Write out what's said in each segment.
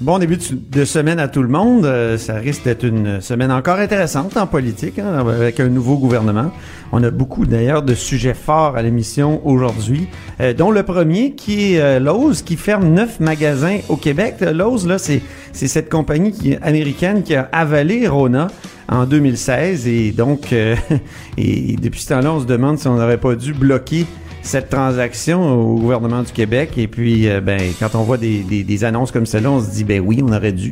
Bon début de semaine à tout le monde. Euh, ça risque d'être une semaine encore intéressante en politique, hein, avec un nouveau gouvernement. On a beaucoup d'ailleurs de sujets forts à l'émission aujourd'hui, euh, dont le premier qui est euh, Lowe's, qui ferme neuf magasins au Québec. Lowe's, là, c'est cette compagnie américaine qui a avalé Rona en 2016 et donc euh, et depuis ce temps-là, on se demande si on n'aurait pas dû bloquer cette transaction au gouvernement du Québec. Et puis, euh, ben, quand on voit des, des- annonces comme celle-là, on se dit, ben oui, on aurait dû.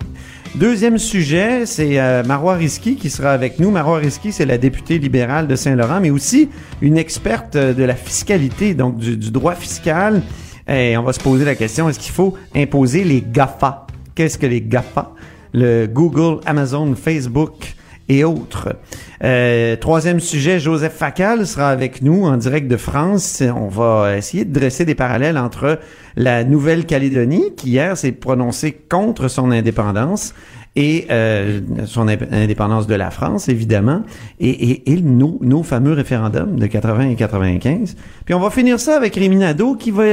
Deuxième sujet, c'est euh, Marois Risky qui sera avec nous. Marois Risky, c'est la députée libérale de Saint-Laurent, mais aussi une experte euh, de la fiscalité, donc du, du droit fiscal. Et on va se poser la question, est-ce qu'il faut imposer les GAFA? Qu'est-ce que les GAFA? Le Google, Amazon, Facebook et autres. Euh, troisième sujet, Joseph Facal sera avec nous en direct de France. On va essayer de dresser des parallèles entre la Nouvelle-Calédonie, qui hier s'est prononcée contre son indépendance, et euh, son indép- indépendance de la France, évidemment, et, et, et nos, nos fameux référendums de 80 et 95. Puis on va finir ça avec Rémi qui va,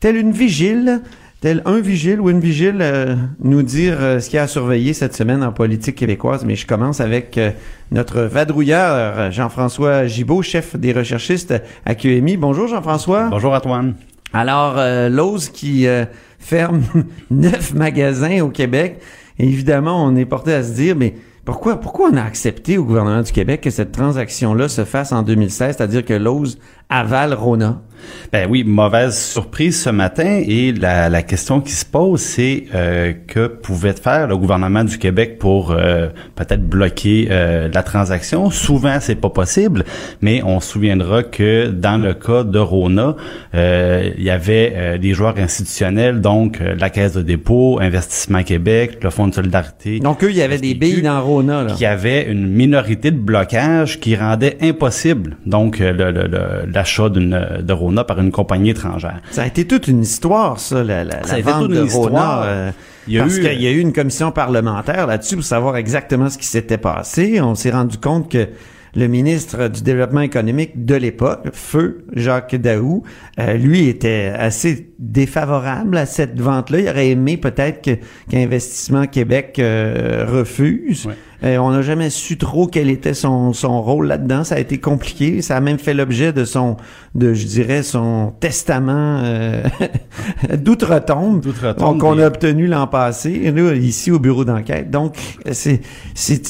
tel une vigile, tel un vigile ou une vigile, euh, nous dire euh, ce qu'il y a à surveiller cette semaine en politique québécoise. Mais je commence avec euh, notre vadrouilleur, Jean-François Gibault, chef des recherchistes à QMI. Bonjour Jean-François. Bonjour Antoine. Alors, euh, Lowe's qui euh, ferme neuf magasins au Québec, évidemment, on est porté à se dire, mais pourquoi, pourquoi on a accepté au gouvernement du Québec que cette transaction-là se fasse en 2016, c'est-à-dire que Lowe's avale Rona? Ben oui, mauvaise surprise ce matin et la, la question qui se pose, c'est euh, que pouvait faire le gouvernement du Québec pour euh, peut-être bloquer euh, la transaction? Souvent, c'est pas possible, mais on se souviendra que dans le cas de Rona, euh, il y avait euh, des joueurs institutionnels, donc euh, la Caisse de dépôt, Investissement Québec, le Fonds de solidarité. Donc, eux, il y avait des billes dans Rona, là. qu'il y avait une minorité de blocage qui rendait impossible donc euh, le- le- le- l'achat d'une de Rona par une compagnie étrangère. Ça a été toute une histoire, ça, la, la, Ça la a été vente de une Rona. histoire. euh, Il y a parce eu- qu'il y a eu une commission parlementaire là-dessus pour savoir exactement ce qui s'était passé. On s'est rendu compte que le ministre du Développement économique de l'époque, Feu Jacques Daou, euh, lui était assez défavorable à cette vente-là. Il aurait aimé peut-être que qu'Investissement Québec euh, refuse. Ouais. Euh, on n'a jamais su trop quel était son, son rôle là-dedans. Ça a été compliqué. Ça a même fait l'objet de son, de je dirais, son testament euh, d'outre-tombe D'outre-tombe, qu'on a obtenu l'an passé, là, ici au bureau d'enquête. Donc, c'est,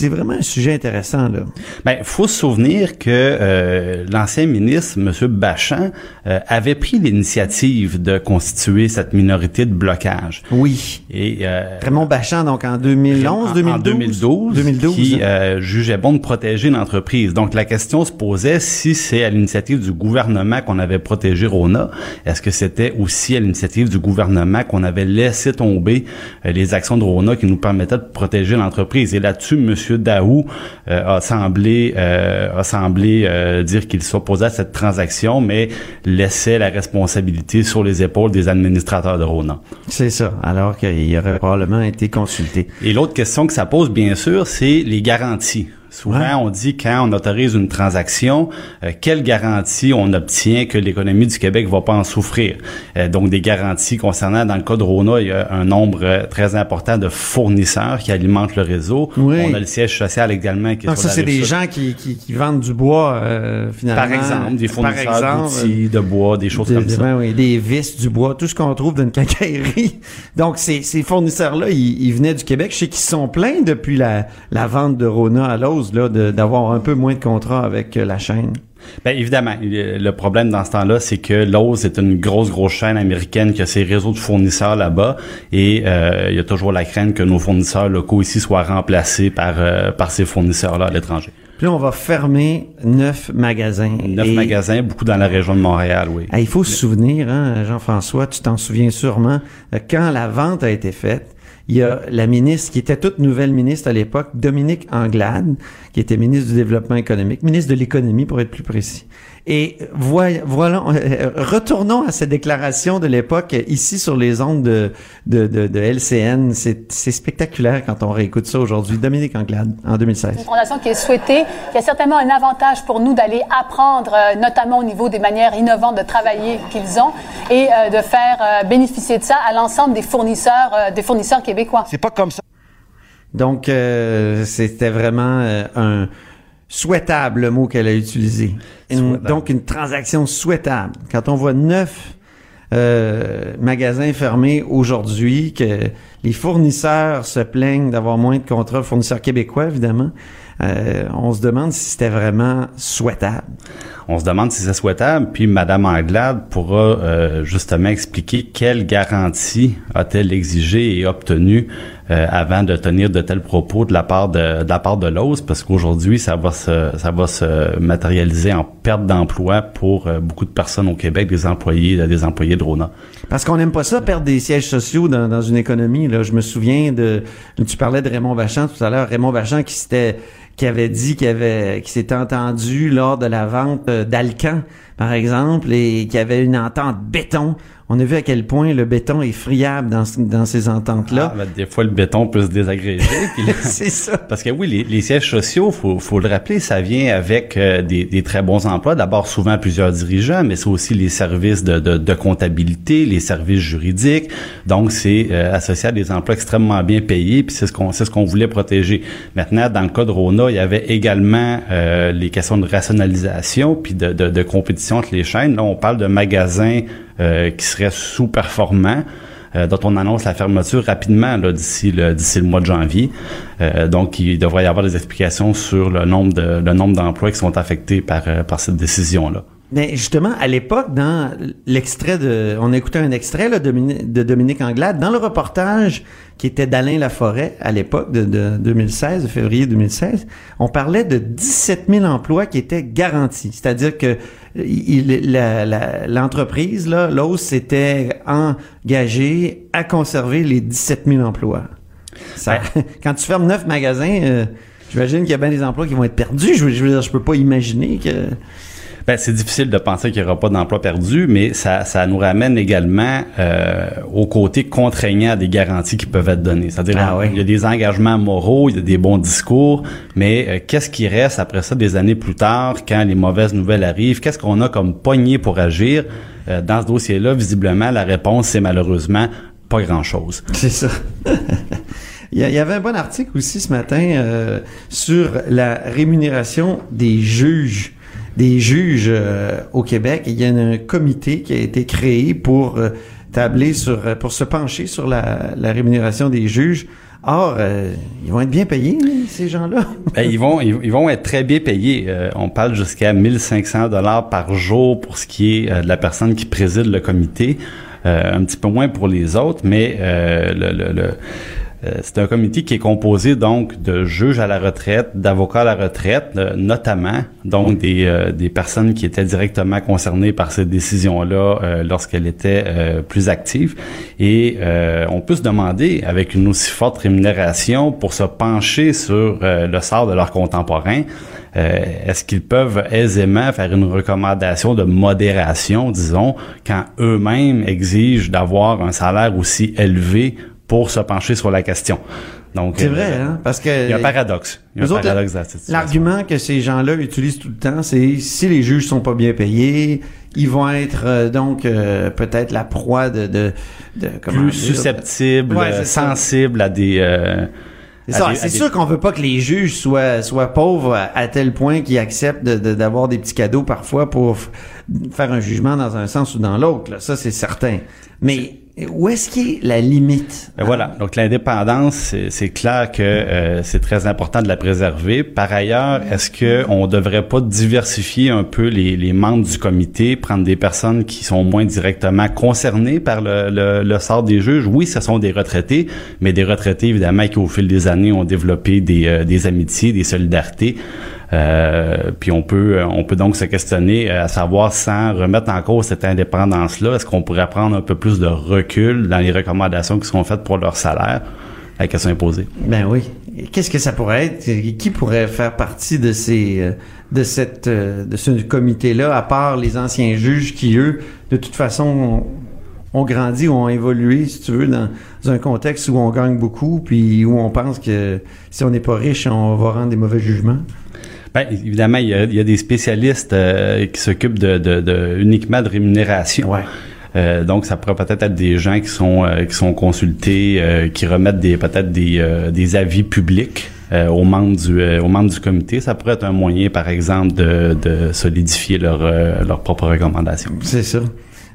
vraiment un sujet intéressant, là. Ben, faut se souvenir que euh, l'ancien ministre, M. Bachand, euh, avait pris l'initiative de constituer cette minorité de blocage. Oui. Et euh, Raymond Bachand, donc en 2011, en- 2012. en 2012, 2012. Qui euh, jugeait bon de protéger l'entreprise. Donc la question se posait si c'est à l'initiative du gouvernement qu'on avait protégé Rona, est-ce que c'était aussi à l'initiative du gouvernement qu'on avait laissé tomber euh, les actions de Rona qui nous permettaient de protéger l'entreprise? Et là-dessus, M. Daou euh, a semblé euh, a semblé euh, dire qu'il s'opposait à cette transaction, mais laissait la responsabilité sur les épaules des administrateurs de Rona. C'est ça. Alors qu'il aurait probablement été consulté. Et l'autre question que ça pose, bien sûr, c'est les garanties. Souvent, Ouais. on dit quand on autorise une transaction, euh, quelle garantie on obtient que l'économie du Québec va pas en souffrir? Euh, donc, des garanties concernant, dans le cas de Rona, il y a un nombre euh, très important de fournisseurs qui alimentent le réseau. Oui. On a le siège social également qui est Donc sur ça, c'est des gens qui, qui, qui vendent du bois, euh, finalement. Par exemple, des fournisseurs d'outils, de bois, des choses comme ça. ben oui, des vis, du bois, tout ce qu'on trouve dans une quincaillerie. Donc, ces, ces fournisseurs-là, ils, ils venaient du Québec. Je sais qu'ils sont plaints depuis la, la vente de Rona à Là, d'avoir un peu moins de contrats avec euh, la chaîne? Bien, évidemment, le problème dans ce temps-là, c'est que Lowe's est une grosse, grosse chaîne américaine qui a ses réseaux de fournisseurs là-bas et euh, il y a toujours la crainte que nos fournisseurs locaux ici soient remplacés par, euh, par ces fournisseurs-là à l'étranger. Puis là, on va fermer neuf magasins. Neuf Et- magasins, beaucoup dans la région de Montréal, oui. Ah, il faut se souvenir, hein, Jean-François, tu t'en souviens sûrement, quand la vente a été faite, il y a la ministre qui était toute nouvelle ministre à l'époque, Dominique Anglade, qui était ministre du Développement économique, ministre de l'économie pour être plus précis. Et voilà, voilà euh, retournons à cette déclaration de l'époque ici sur les ondes de, de, de, de LCN. C'est spectaculaire quand on réécoute ça aujourd'hui. Dominique Anglade, en 2016. Une fondation qui est souhaitée, qui a certainement un avantage pour nous d'aller apprendre, euh, notamment au niveau des manières innovantes de travailler qu'ils ont et euh, de faire bénéficier de ça à l'ensemble des fournisseurs, des fournisseurs québécois. C'est pas comme ça. Donc, c'était vraiment un souhaitable, le mot qu'elle a utilisé. donc, une transaction souhaitable. Quand on voit neuf euh, magasins fermés aujourd'hui, que les fournisseurs se plaignent d'avoir moins de contrats, fournisseurs québécois, évidemment, euh, on se demande si c'était vraiment souhaitable. On se demande si c'est souhaitable, puis Madame Anglade pourra euh, justement expliquer quelles garanties a-t-elle exigé et obtenu euh, avant de tenir de tels propos de la part de, de la part de l'OS, parce qu'aujourd'hui ça va se ça va se matérialiser en perte d'emploi pour beaucoup de personnes au Québec, des employés des employés de Rona. Parce qu'on n'aime pas ça perdre des sièges sociaux dans, dans une économie. Là, je me souviens de tu parlais de Raymond Vachon tout à l'heure, Raymond Vachon qui s'était qui avait dit qu'il avait s'était entendu lors de la vente euh, d'Alcan, par exemple, et qui avait une entente béton on a vu à quel point le béton est friable dans, dans ces ententes-là. Ah, ben, des fois, le béton peut se désagréger. c'est ça. Parce que oui, les, les, sièges sociaux, faut, faut le rappeler, ça vient avec euh, des, des, très bons emplois. D'abord, souvent plusieurs dirigeants, mais c'est aussi les services de, de, de, comptabilité, les services juridiques. Donc, c'est euh, associé à des emplois extrêmement bien payés, puis c'est ce qu'on c'est ce qu'on voulait protéger. Maintenant, dans le cas de Rona, il y avait également euh, les questions de rationalisation puis de, de, de compétition entre les chaînes. Là, on parle de magasins euh, qui serait sous-performant. Euh, dont on annonce la fermeture rapidement d'ici le mois de janvier. Euh, donc, il devrait y avoir des explications sur le nombre de le nombre d'emplois qui sont affectés par par cette décision là. Mais justement, à l'époque, dans l'extrait de, on a écouté un extrait là, de, Dominique Anglade, dans le reportage qui était d'Alain Laforêt à l'époque de, de, 2016, de février 2016, on parlait de 17 000 emplois qui étaient garantis. C'est-à-dire que l'entreprise, là, l'OS s'était engagée à conserver les 17 000 emplois. Ça, quand tu fermes neuf magasins, euh, j'imagine qu'il y a bien des emplois qui vont être perdus. Je, je veux dire, je peux pas imaginer que ben, c'est difficile de penser qu'il n'y aura pas d'emploi perdu, mais ça, ça nous ramène également euh, au côté contraignant des garanties qui peuvent être données. C'est-à-dire, ah il y a des engagements moraux, il y a des bons discours, mais euh, qu'est-ce qui reste après ça des années plus tard, quand les mauvaises nouvelles arrivent? Qu'est-ce qu'on a comme poignée pour agir? Euh, dans ce dossier-là, visiblement, la réponse, c'est malheureusement pas grand-chose. C'est ça. Il y avait un bon article aussi ce matin euh, sur la rémunération des juges des juges euh, au Québec. Il y a un comité qui a été créé pour euh, tabler sur, euh, pour se pencher sur la, rémunération des juges. Or, ils vont être bien payés, ces gens-là. ben, ils vont, ils, vont être très bien payés. on parle jusqu'à 1500 dollars par jour pour ce qui est de la personne qui préside le comité. un petit peu moins pour les autres, mais le, c'est un comité qui est composé donc de juges à la retraite, d'avocats à la retraite, euh, notamment donc des, euh, des personnes qui étaient directement concernées par cette décision-là lorsqu'elle était plus active. Et on peut se demander, avec une aussi forte rémunération, pour se pencher sur le sort de leurs contemporains, est-ce qu'ils peuvent aisément faire une recommandation de modération, disons, quand eux-mêmes exigent d'avoir un salaire aussi élevé pour se pencher sur la question. Donc c'est vrai, euh, hein, parce que il y a un paradoxe. Il y a un paradoxe L'argument que ces gens-là utilisent tout le temps, c'est si les juges sont pas bien payés, ils vont être euh, donc euh, peut-être la proie de, de, de plus susceptibles, sensibles à des c'est sûr qu'on veut pas que les juges soient soient pauvres à, tel point qu'ils acceptent d'avoir des petits cadeaux parfois pour faire un jugement dans un sens ou dans l'autre. Ça, c'est certain. Mais où est-ce qu'il est la limite? Ben voilà. Donc, l'indépendance, c'est clair que euh, c'est très important de la préserver. Par ailleurs, est-ce que on devrait pas diversifier un peu les, les, membres du comité, prendre des personnes qui sont moins directement concernées par le, le, le, sort des juges? Oui, ce sont des retraités, mais des retraités, évidemment, qui au fil des années ont développé des, euh, des amitiés, des solidarités. Euh, puis on peut on peut donc se questionner euh, à savoir sans remettre en cause cette indépendance là, est-ce qu'on pourrait prendre un peu plus de recul dans les recommandations qui sont faites pour leur salaire? La question est posée. Ben oui. Qu'est-ce que ça pourrait être? Qui pourrait faire partie de ces euh, de cette euh, de ce comité-là, à part les anciens juges qui, eux, de toute façon, ont, grandi ou ont évolué, si tu veux, dans un contexte où on gagne beaucoup, puis où on pense que si on n'est pas riche, on va rendre des mauvais jugements? Ben, évidemment, il y, a, des spécialistes euh, qui s'occupent de, de, uniquement de rémunération. Ouais. Euh, donc, ça pourrait peut-être être des gens qui sont euh, qui sont consultés, euh, qui remettent des peut-être des, des avis publics aux membres du aux membres du comité. Ça pourrait être un moyen, par exemple, de, de solidifier leurs leurs propres recommandations. C'est ça.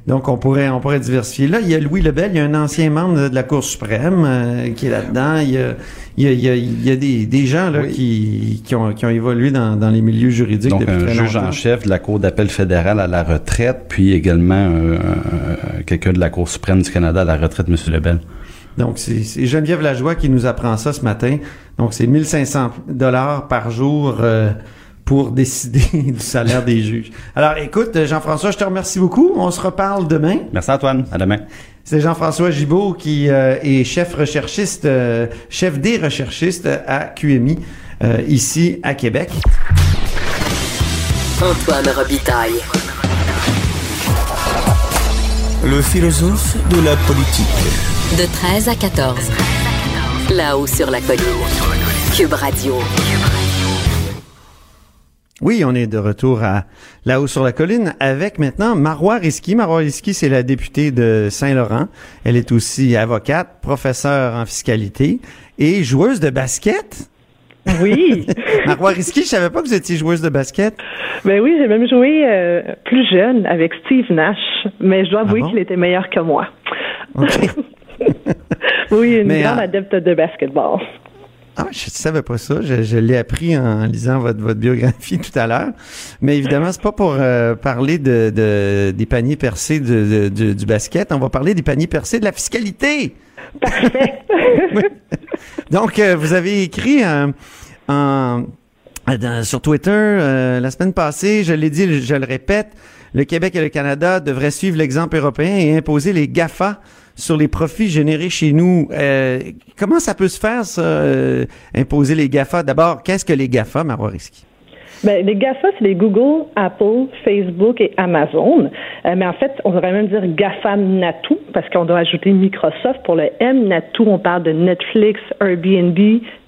Donc, on pourrait, on pourrait diversifier. Là, il y a Louis Lebel, il y a un ancien membre de la Cour suprême qui est là-dedans. Il y a, il y a, il y a, il y a des, des, gens là, qui, qui, ont, qui ont évolué dans, dans les milieux juridiques Donc, un juge en chef de la Cour d'appel fédérale à la retraite, puis également quelqu'un de la Cour suprême du Canada à la retraite, M. Lebel. Donc, c'est Geneviève Lajoie qui nous apprend ça ce matin. Donc, c'est 1500 dollars par jour euh, pour décider du salaire des juges. Alors, écoute, Jean-François, je te remercie beaucoup. On se reparle demain. Merci Antoine. À demain. C'est Jean-François Gibault qui euh, est chef recherchiste, euh, chef des recherchistes à QMI euh, ici à Québec. Antoine Robitaille. Le philosophe de la politique. De 13 à 14. Là-haut sur la colline. Cube Radio. Oui, on est de retour à là-haut sur la colline avec maintenant Marois Risky. Marois Risky, c'est la députée de Saint-Laurent. Elle est aussi avocate, professeure en fiscalité et joueuse de basket. Oui. Marois Risky, je savais pas que vous étiez joueuse de basket. Ben oui, j'ai même joué euh, plus jeune avec Steve Nash, mais je dois avouer ah qu'il était meilleur que moi. oui, une grande euh, adepte de basketball. Ah, je ne savais pas ça. Je, l'ai appris en lisant votre, votre biographie tout à l'heure. Mais évidemment, c'est pas pour euh, parler de, des paniers percés du basket. On va parler des paniers percés de la fiscalité. Parfait. Donc, euh, vous avez écrit en, sur Twitter euh, la semaine passée, je l'ai dit, je le répète, le Québec et le Canada devraient suivre l'exemple européen et imposer les GAFA sur les profits générés chez nous. Euh, comment ça peut se faire, ça, euh, imposer les GAFA? D'abord, qu'est-ce que les GAFA, Marois Risky? Ben, les GAFA, c'est les Google, Apple, Facebook et Amazon. Euh, mais en fait, on devrait même dire GAFA NATU parce qu'on doit ajouter Microsoft. Pour le M, NATU, on parle de Netflix, Airbnb,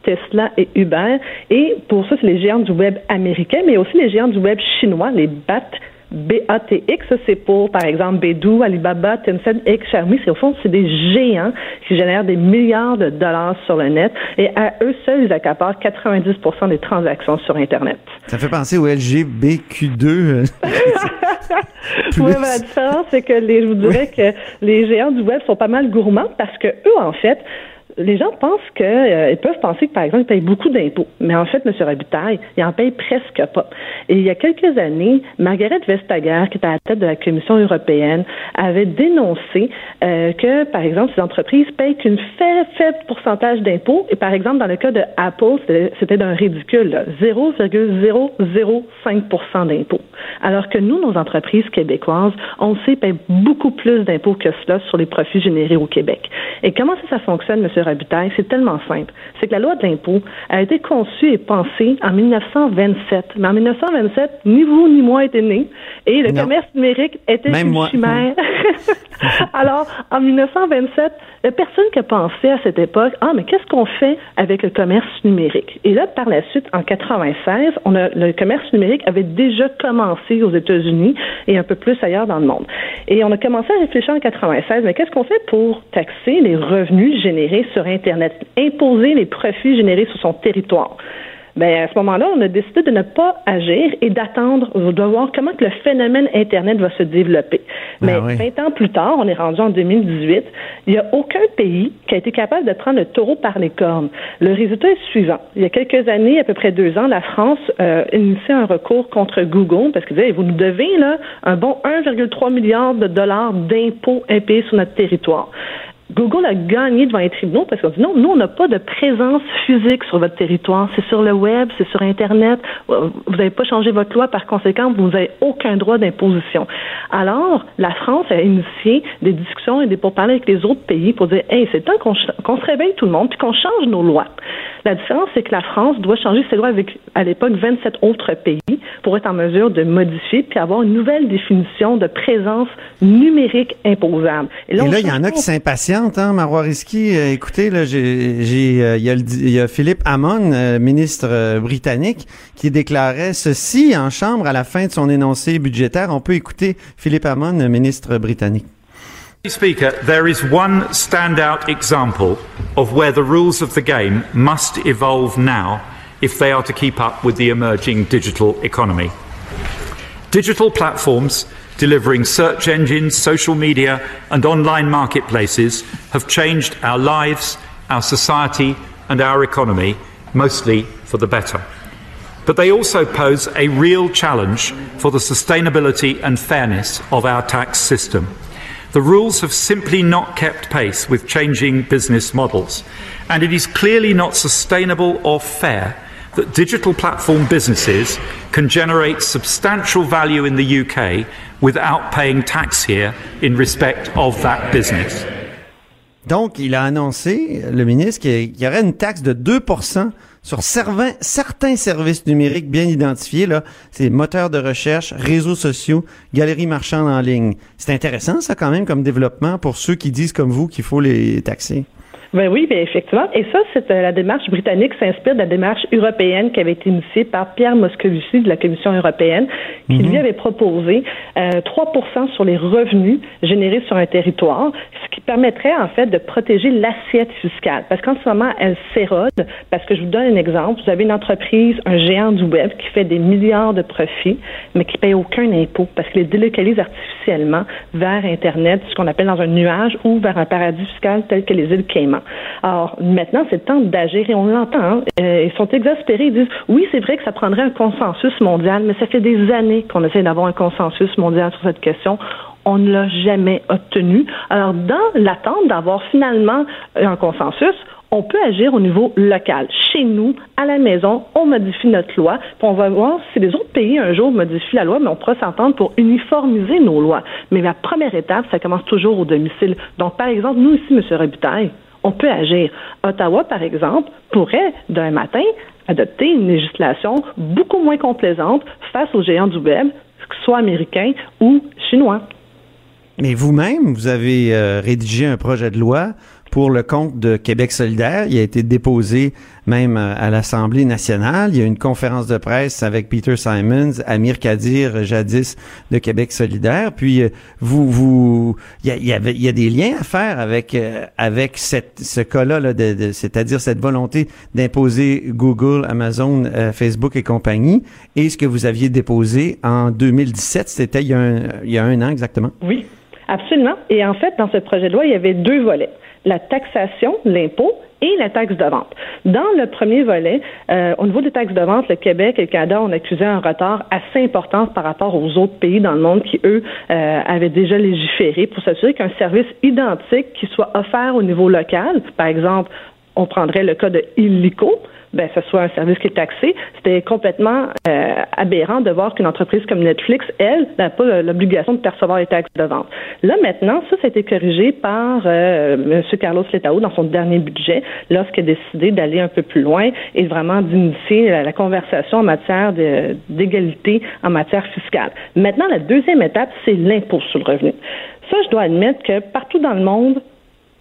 Tesla et Uber. Et pour ça, c'est les géants du web américains, mais aussi les géants du web chinois, les BAT, BATX, c'est pour, par exemple, Beidou, Alibaba, Tencent, X, Xiaomi. C'est au fond, c'est des géants qui génèrent des milliards de dollars sur le net et à eux seuls, ils accaparent 90% des transactions sur Internet. Ça fait penser au LGBQ2. oui, mais la différence, c'est que les, je vous dirais que les géants du web sont pas mal gourmands parce que eux, en fait, les gens pensent qu'ils euh, peuvent penser que, par exemple, ils payent beaucoup d'impôts. Mais en fait, M. Robitaille, il en paye presque pas. Et il y a quelques années, Margaret Vestager, qui était à la tête de la Commission européenne, avait dénoncé euh, que, par exemple, ces entreprises payent qu'une faible, faible pourcentage d'impôts. Et par exemple, dans le cas de Apple, c'était d'un ridicule, 0,005% d'impôts. Alors que nous, nos entreprises québécoises, on sait, payent beaucoup plus d'impôts que cela sur les profits générés au Québec. Et comment ça, ça fonctionne, M c'est tellement simple. C'est que la loi de l'impôt a été conçue et pensée en 1927. Mais en 1927, ni vous ni moi étaient nés et le commerce numérique était une chimère. Alors, en 1927, il n'y a personne qui a pensé à cette époque, ah, mais qu'est-ce qu'on fait avec le commerce numérique? Et là, par la suite, en 96, on a, le commerce numérique avait déjà commencé aux États-Unis et un peu plus ailleurs dans le monde. Et on a commencé à réfléchir en 96, mais qu'est-ce qu'on fait pour taxer les revenus générés sur Internet, imposer les profits générés sur son territoire? Ben, à ce moment-là, on a décidé de ne pas agir et d'attendre, de voir comment que le phénomène Internet va se développer. Ben Mais 20 ans plus tard, on est rendu en 2018, il n'y a aucun pays qui a été capable de prendre le taureau par les cornes. Le résultat est suivant. Il y a quelques années, à peu près deux ans, la France euh, initié un recours contre Google parce que vous nous devez là un bon 1,3 milliard de dollars d'impôts impayés sur notre territoire. Google a gagné devant les tribunaux parce qu'on dit non, nous, on n'a pas de présence physique sur votre territoire. C'est sur le web, c'est sur Internet. Vous n'avez pas changé votre loi, par conséquent, vous n'avez aucun droit d'imposition. Alors, la France a initié des discussions et des pourparlers avec les autres pays pour dire, hey, c'est temps qu'on se réveille tout le monde puis qu'on change nos lois. La différence, c'est que la France doit changer ses lois avec, à l'époque, 27 autres pays pour être en mesure de modifier puis avoir une nouvelle définition de présence numérique imposable. Et là, il y en a qui s'impatientent, hein, Marois Risky. Euh, écoutez, là, j'ai, euh, il, y a il y a Philippe Hammond, euh, ministre britannique, qui déclarait ceci en chambre à la fin de son énoncé budgétaire. On peut écouter Philippe Hammond, ministre britannique. Speaker, there is one standout example of where the rules of the game must evolve now if they are to keep up with the emerging digital economy. Digital platforms delivering search engines, social media, and online marketplaces have changed our lives, our society, and our economy, mostly for the better. But they also pose a real challenge for the sustainability and fairness of our tax system. The rules have simply not kept pace with changing business models, and it is clearly not sustainable or fair that digital platform businesses can generate substantial value in the UK without paying tax here in respect of that business. Donc, il a annoncé, le ministre, qu'il y aurait une taxe de 2 sur certains services numériques bien identifiés, là, c'est moteurs de recherche, réseaux sociaux, galeries marchandes en ligne. C'est intéressant, ça, quand même, comme développement pour ceux qui disent comme vous qu'il faut les taxer. Ben oui, bien effectivement. Et ça, c'est euh, la démarche britannique s'inspire de la démarche européenne qui avait été initiée par Pierre Moscovici de la Commission européenne, qui lui mhm. avait proposé euh, 3% sur les revenus générés sur un territoire, ce qui permettrait en fait de protéger l'assiette fiscale. Parce qu'en ce moment, elle s'érode. Parce que je vous donne un exemple. Vous avez une entreprise, un géant du web qui fait des milliards de profits, mais qui paye aucun impôt parce qu'il les délocalise artificiellement vers Internet, ce qu'on appelle dans un nuage ou vers un paradis fiscal tel que les îles Caïmans. Alors, maintenant, c'est le temps d'agir et on l'entend. Hein. Euh, ils sont exaspérés. Ils disent, oui, c'est vrai que ça prendrait un consensus mondial, mais ça fait des années qu'on essaie d'avoir un consensus mondial sur cette question on ne l'a jamais obtenu. Alors, dans l'attente d'avoir finalement un consensus, on peut agir au niveau local. Chez nous, à la maison, on modifie notre loi, puis on va voir si les autres pays un jour modifient la loi, mais on pourra s'entendre pour uniformiser nos lois. Mais la première étape, ça commence toujours au domicile. Donc, par exemple, nous ici, M. Robitaille, on peut agir. Ottawa, par exemple, pourrait, d'un matin, adopter une législation beaucoup moins complaisante face aux géants du web, que ce soit américains ou chinois. Mais vous-même, vous avez euh, rédigé un projet de loi pour le compte de Québec solidaire. Il a été déposé même euh, à l'Assemblée nationale. Il y a une conférence de presse avec Peter Simons, Amir Kadir, jadis de Québec solidaire. Puis euh, vous, vous, il y a, y, a des liens à faire avec euh, avec cette, ce cas-là, là, de, c'est-à-dire cette volonté d'imposer Google, Amazon, Facebook et compagnie. Et ce que vous aviez déposé en 2017, c'était il y a un, il y a un an exactement. Oui. Absolument. Et en fait, dans ce projet de loi, il y avait deux volets la taxation, l'impôt et la taxe de vente. Dans le premier volet, euh, au niveau des taxes de vente, le Québec et le Canada ont accusé un retard assez important par rapport aux autres pays dans le monde qui, eux, euh, avaient déjà légiféré pour s'assurer qu'un service identique qui soit offert au niveau local, par exemple, on prendrait le cas de Illico, ben, ce soit un service qui est taxé. C'était complètement euh, aberrant de voir qu'une entreprise comme Netflix, elle, n'a pas l'obligation de percevoir les taxes de vente. Là, maintenant, ça, ça a été corrigé par euh, M. Carlos Letao dans son dernier budget, lorsqu'il a décidé d'aller un peu plus loin et vraiment d'initier la, conversation en matière d'égalité en matière fiscale. Maintenant, la deuxième étape, c'est l'impôt sur le revenu. Ça, je dois admettre que partout dans le monde,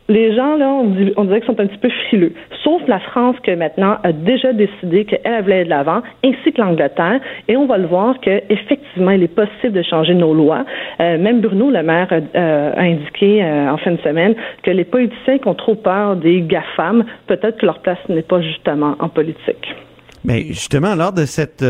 les gens, là, on, dirait qu'ils sont un petit peu frileux. Sauf la France, qui maintenant a déjà décidé qu'elle voulait aller de l'avant, ainsi que l'Angleterre. Et on va le voir qu'effectivement, il est possible de changer nos lois. Euh, même Bruno Le Maire euh, a indiqué euh, en fin de semaine que les politiciens qui ont trop peur des GAFAM, peut-être que leur place n'est pas justement en politique. Mais justement, lors de cette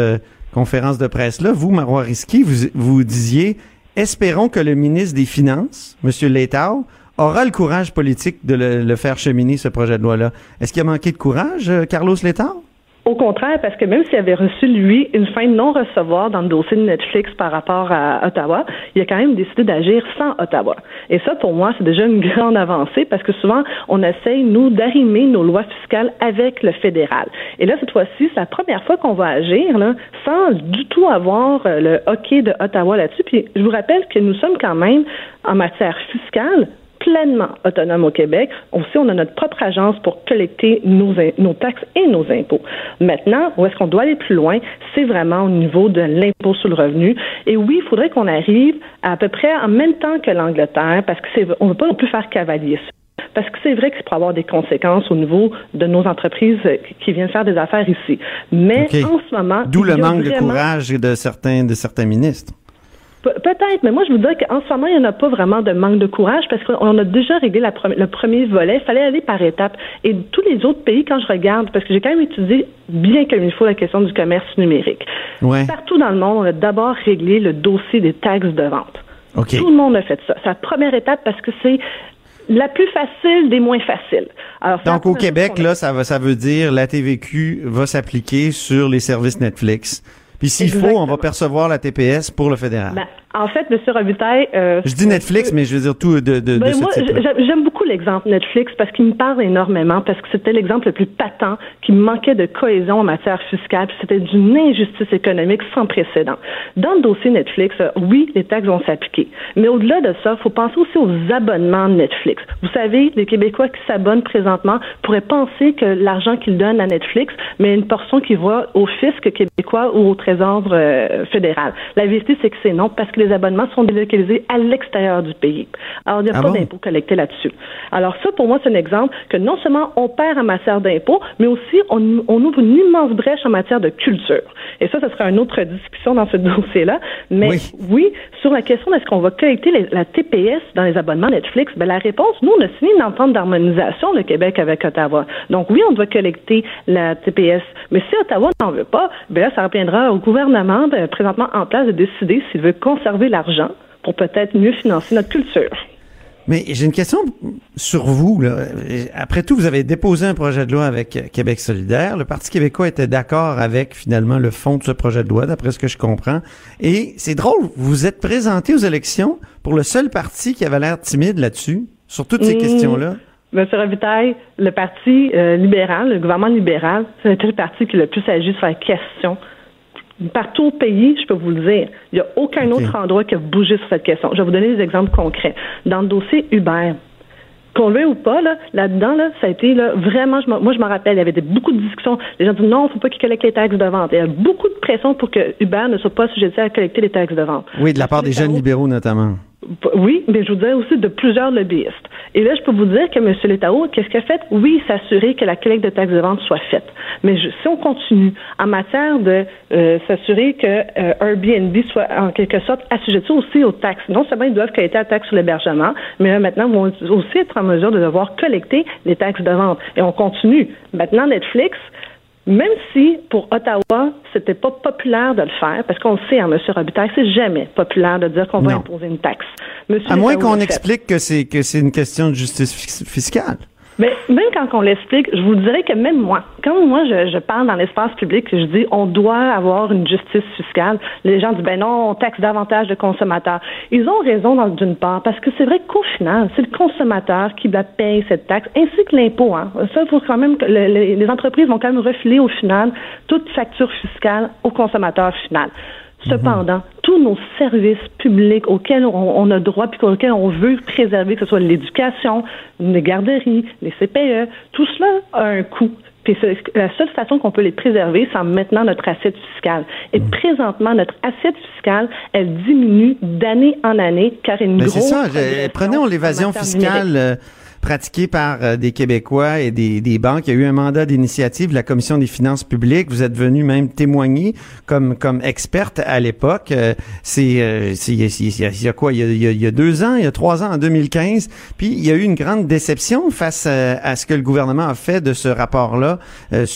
conférence de presse-là, vous, Marois Risky, vous, vous disiez Espérons que le ministre des Finances, M. Letao, aura le courage politique de le, faire cheminer, ce projet de loi-là? Est-ce qu'il a manqué de courage, euh, Carlos Letard? Au contraire, parce que même s'il avait reçu, lui, une fin de non-recevoir dans le dossier de Netflix par rapport à Ottawa, il a quand même décidé d'agir sans Ottawa. Et ça, pour moi, c'est déjà une grande avancée parce que souvent, on essaye, nous, d'arrimer nos lois fiscales avec le fédéral. Et là, cette fois-ci, c'est la première fois qu'on va agir là, sans du tout avoir euh, le hockey de Ottawa là-dessus. Puis je vous rappelle que nous sommes quand même, en matière fiscale, pleinement autonome au Québec. Aussi, on a notre propre agence pour collecter nos, nos taxes et nos impôts. Maintenant, où est-ce qu'on doit aller plus loin? C'est vraiment au niveau de l'impôt sur le revenu. Et oui, il faudrait qu'on arrive à, peu près en même temps que l'Angleterre, parce que c'est, on ne veut pas non plus faire cavalier parce que c'est vrai que ça pourrait avoir des conséquences au niveau de nos entreprises qui viennent faire des affaires ici. Mais en ce moment, d'où le manque de courage de certains de certains ministres. Peut-être, mais moi, je vous dis qu'en ce moment, il n'y en a pas vraiment de manque de courage parce qu'on a déjà réglé le premier volet. Il fallait aller par étapes. Et tous les autres pays, quand je regarde, parce que j'ai quand même étudié bien comme il faut la question du commerce numérique. Partout dans le monde, on a d'abord réglé le dossier des taxes de vente. Tout le monde a fait ça. C'est la première étape parce que c'est la plus facile des moins faciles. Donc au Québec, là, ça, va, ça veut dire la TVQ va s'appliquer sur les services Netflix puis s'il faut, on va percevoir la TPS pour le fédéral. Ben, en fait, M. Robitaille... Euh, je dis Netflix, mais je veux dire tout de, de, ben, moi, J'aime beaucoup l'exemple Netflix parce qu'il me parle énormément, parce que c'était l'exemple le plus patent qui manquait de cohésion en matière fiscale, puis c'était d'une injustice économique sans précédent. Dans le dossier Netflix, euh, oui, les taxes vont s'appliquer. Mais au-delà de ça, il faut penser aussi aux abonnements de Netflix. Vous savez, les Québécois qui s'abonnent présentement pourraient penser que l'argent qu'ils donnent à Netflix, mais une portion qui va au fisc québécois ou au trésor euh, fédéral. La vérité, c'est que c'est non, parce que les abonnements sont délocalisés à l'extérieur du pays. Alors, il n'y a ah pas d'impôt collecté là-dessus. Alors, ça, pour moi, c'est un exemple que non seulement on perd en matière d'impôts, mais aussi on, on, ouvre une immense brèche en matière de culture. Et ça, ce sera une autre discussion dans ce dossier-là. Mais oui. sur la question d'est-ce qu'on va collecter la TPS dans les abonnements Netflix, ben, la réponse, nous, on a signé une entente d'harmonisation, le Québec avec Ottawa. Donc, oui, on doit collecter la TPS. Mais si Ottawa n'en veut pas, ben là, ça reviendra au gouvernement ben, présentement en place de décider s'il veut conserver l'argent pour peut-être mieux financer notre culture. Mais j'ai une question sur vous. Après tout, vous avez déposé un projet de loi avec Québec solidaire. Le Parti québécois était d'accord avec finalement le fond de ce projet de loi, d'après ce que je comprends. Et c'est drôle, vous êtes présenté aux élections pour le seul parti qui avait l'air timide là-dessus, sur toutes ces mmh. questions-là. Monsieur Robitaille, le Parti euh, libéral, le gouvernement libéral, c'était le parti qui a le plus agi sur la question Partout au pays, je peux vous le dire, il n'y a aucun autre endroit qui a bougé sur cette question. Je vais vous donner des exemples concrets. Dans le dossier Uber, qu'on le ou pas, là, là-dedans, là, ça a été là, vraiment, je moi je me rappelle, il y avait beaucoup de discussions. Les gens disent non, il ne faut pas qu'ils collectent les taxes de vente. Il y a beaucoup de pression pour que Uber ne soit pas sujet à collecter les taxes de vente. Oui, de la part des jeunes libéraux notamment. Oui, mais je vous dirais aussi de plusieurs lobbyistes. Et là, je peux vous dire que M. Létao, qu'est-ce qu'il a fait? Oui, s'assurer que la collecte de taxes de vente soit faite. Mais si on continue en matière de euh, s'assurer que euh, Airbnb soit en quelque sorte assujetti aussi aux taxes, non seulement ils doivent collecter la taxe sur l'hébergement, mais maintenant ils vont aussi être en mesure de devoir collecter les taxes de vente. Et on continue. Maintenant, Netflix, même si pour Ottawa, c'était pas populaire de le faire, parce qu'on sait, hein, M. Robitaille, c'est jamais populaire de dire qu'on va imposer une taxe. à moins qu'on explique que c'est que c'est une question de justice fiscale. Mais même quand on l'explique, je vous dirais que même moi, quand moi je, parle dans l'espace public, je dis on doit avoir une justice fiscale, les gens disent ben non, on taxe davantage de consommateurs. Ils ont raison d'une part, parce que c'est vrai qu'au final, c'est le consommateur qui doit payer cette taxe, ainsi que l'impôt. Hein. Ça, faut quand même que les entreprises vont quand même refiler au final toute facture fiscale au consommateur final. Cependant, tous nos services publics auxquels on, a droit puis auxquels on veut préserver, que ce soit l'éducation, les garderies, les CPE, tout cela a un coût. Puis la seule façon qu'on peut les préserver, c'est en maintenant notre assiette fiscale. Et mm. présentement, notre assiette fiscale, elle diminue d'année en année car une grosse... C'est ça. Prenons l'évasion fiscale pratiqué par euh, des Québécois et des, des, banques. Il y a eu un mandat d'initiative de la Commission des finances publiques. Vous êtes venu même témoigner comme comme experte à l'époque. Euh, c'est euh, il y, a quoi? Il y a, il y a, deux ans, il y a trois ans, en 2015. Puis il y a eu une grande déception face à, ce que le gouvernement a fait de ce rapport-là,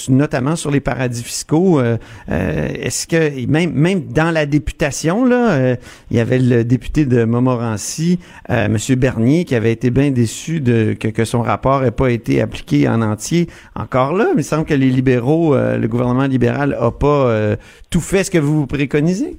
notamment sur les paradis fiscaux. Est-ce que même même dans la députation là, il y avait le député de Montmorency, Monsieur Bernier, qui avait été bien déçu de que, son rapport n'ait pas été appliqué en entier. Encore là, il semble que les libéraux, euh, le gouvernement libéral n'a pas euh, tout fait ce que vous préconisez.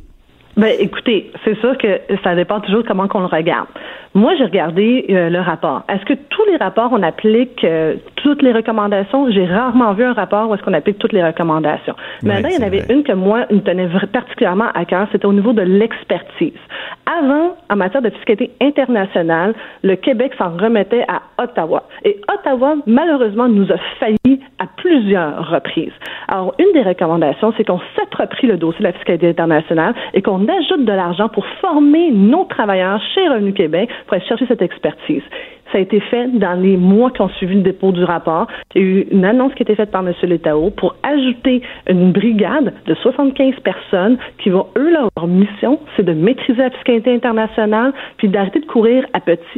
Ben, écoutez, c'est sûr que ça dépend toujours de comment qu'on le regarde. Moi, j'ai regardé euh, le rapport. Est-ce que tous les rapports, on applique euh, toutes les recommandations? J'ai rarement vu un rapport où est-ce qu'on applique toutes les recommandations. Maintenant, il y en avait une que moi, me tenait particulièrement à cœur, c'était au niveau de l'expertise. Avant, en matière de fiscalité internationale, le Québec s'en remettait à Ottawa. Et Ottawa, malheureusement, nous a failli à plusieurs reprises. Alors, une des recommandations, c'est qu'on s'approprie le dossier de la fiscalité internationale et qu'on ajoute de l'argent pour former nos travailleurs chez Revenu Québec pour aller chercher cette expertise. Ça a été fait dans les mois qui ont suivi le dépôt du rapport. Il y a eu une annonce qui a été faite par M. Letao pour ajouter une brigade de 75 personnes qui vont, eux, leur mission, c'est de maîtriser la fiscalité internationale, puis d'arrêter de courir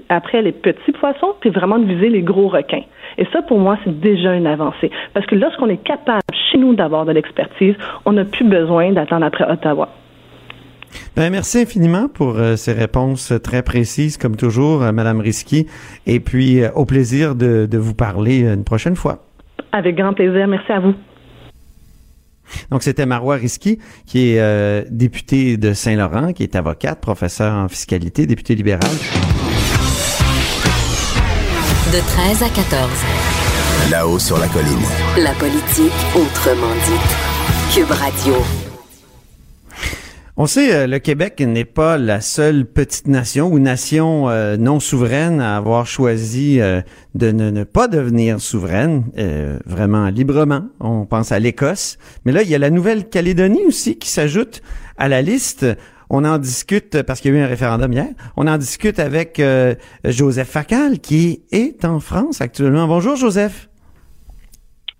après les petits poissons, puis vraiment de viser les gros requins. Et ça, pour moi, c'est déjà une avancée. Parce que lorsqu'on est capable, chez nous, d'avoir de l'expertise, on n'a plus besoin d'attendre après Ottawa. Ben, merci infiniment pour euh, ces réponses très précises, comme toujours, euh, Madame Risky. Et puis, euh, au plaisir de, de, vous parler une prochaine fois. Avec grand plaisir. Merci à vous. Donc, c'était Marois Risky, qui est député de Saint-Laurent, qui est avocate, professeur en fiscalité, député libéral. De 13 à 14. Là-haut sur la colline. La politique autrement dit. Cube Radio. On sait, euh, le Québec n'est pas la seule petite nation ou nation euh, non souveraine à avoir choisi euh, de ne, pas devenir souveraine, vraiment librement. On pense à l'Écosse. Mais là, il y a la Nouvelle-Calédonie aussi qui s'ajoute à la liste. On en discute, parce qu'il y a eu un référendum hier, on en discute avec Joseph Facal, qui est en France actuellement. Bonjour, Joseph.